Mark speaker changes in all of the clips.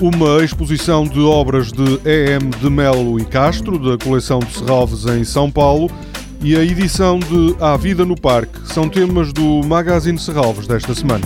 Speaker 1: Uma exposição de obras de E.M. de Melo e Castro, da coleção de Serralves em São Paulo, e a edição de A Vida no Parque são temas do Magazine Serralves desta semana.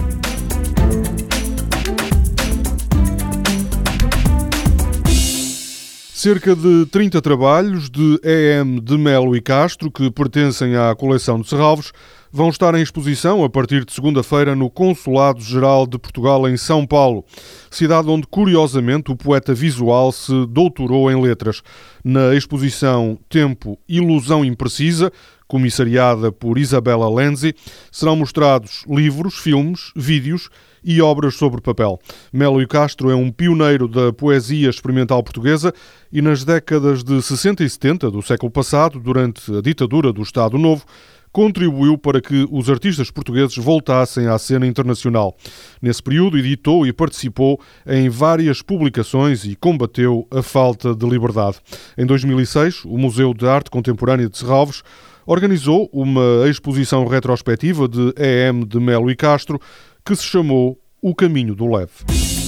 Speaker 1: Cerca de 30 trabalhos de EM de Melo e Castro, que pertencem à coleção de Serralves, vão estar em exposição a partir de segunda-feira no Consulado-Geral de Portugal em São Paulo, cidade onde, curiosamente, o poeta visual se doutorou em letras. Na exposição Tempo Ilusão Imprecisa, comissariada por Isabella Lenzi, serão mostrados livros, filmes, vídeos e obras sobre papel. E Castro é um pioneiro da poesia experimental portuguesa e nas décadas de 60 e 70 do século passado, durante a ditadura do Estado Novo, contribuiu para que os artistas portugueses voltassem à cena internacional. Nesse período, editou e participou em várias publicações e combateu a falta de liberdade. Em 2006, o Museu de Arte Contemporânea de Serralves organizou uma exposição retrospectiva de EM de Melo e Castro que se chamou O Caminho do Leve.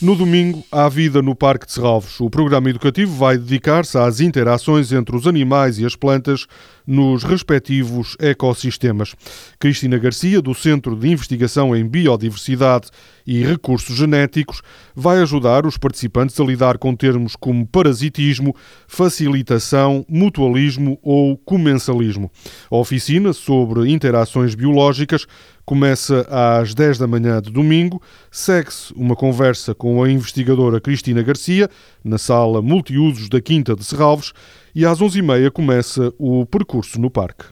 Speaker 1: No domingo, há vida no Parque de Serralves. O programa educativo vai dedicar-se às interações entre os animais e as plantas nos respectivos ecossistemas. Cristina Garcia, do Centro de Investigação em Biodiversidade e Recursos Genéticos, vai ajudar os participantes a lidar com termos como parasitismo, facilitação, mutualismo ou comensalismo. A oficina sobre interações biológicas começa às 10 da manhã de domingo. Segue-se uma conversa com a investigadora Cristina Garcia, na sala multiusos da Quinta de Serralves, e às 11h30 começa o percurso no parque.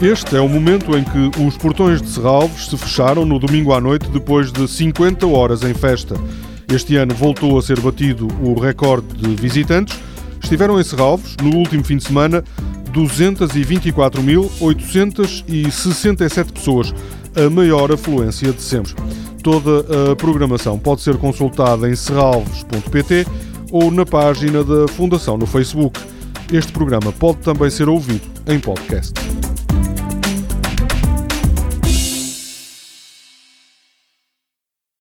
Speaker 1: Este é o momento em que os portões de Serralves se fecharam no domingo à noite depois de 50 horas em festa. Este ano voltou a ser batido o recorde de visitantes. Estiveram em Serralves, no último fim de semana, 224.867 pessoas, a maior afluência de sempre. Toda a programação pode ser consultada em serralves.pt ou na página da Fundação no Facebook. Este programa pode também ser ouvido em podcast.